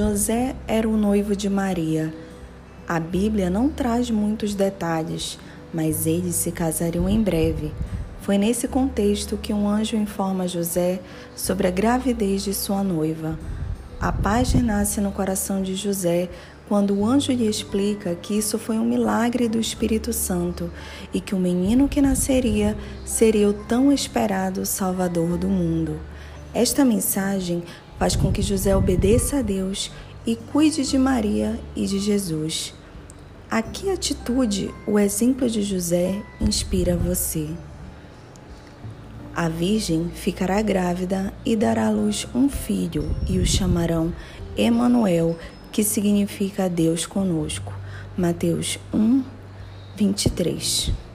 José era o noivo de Maria. A Bíblia não traz muitos detalhes, mas eles se casariam em breve. Foi nesse contexto que um anjo informa José sobre a gravidez de sua noiva. A paz renasce no coração de José quando o anjo lhe explica que isso foi um milagre do Espírito Santo e que o menino que nasceria seria o tão esperado Salvador do mundo. Esta mensagem faz com que José obedeça a Deus e cuide de Maria e de Jesus. A que atitude o exemplo de José inspira você? A Virgem ficará grávida e dará à luz um filho, e o chamarão Emanuel, que significa Deus conosco. Mateus 1, 23.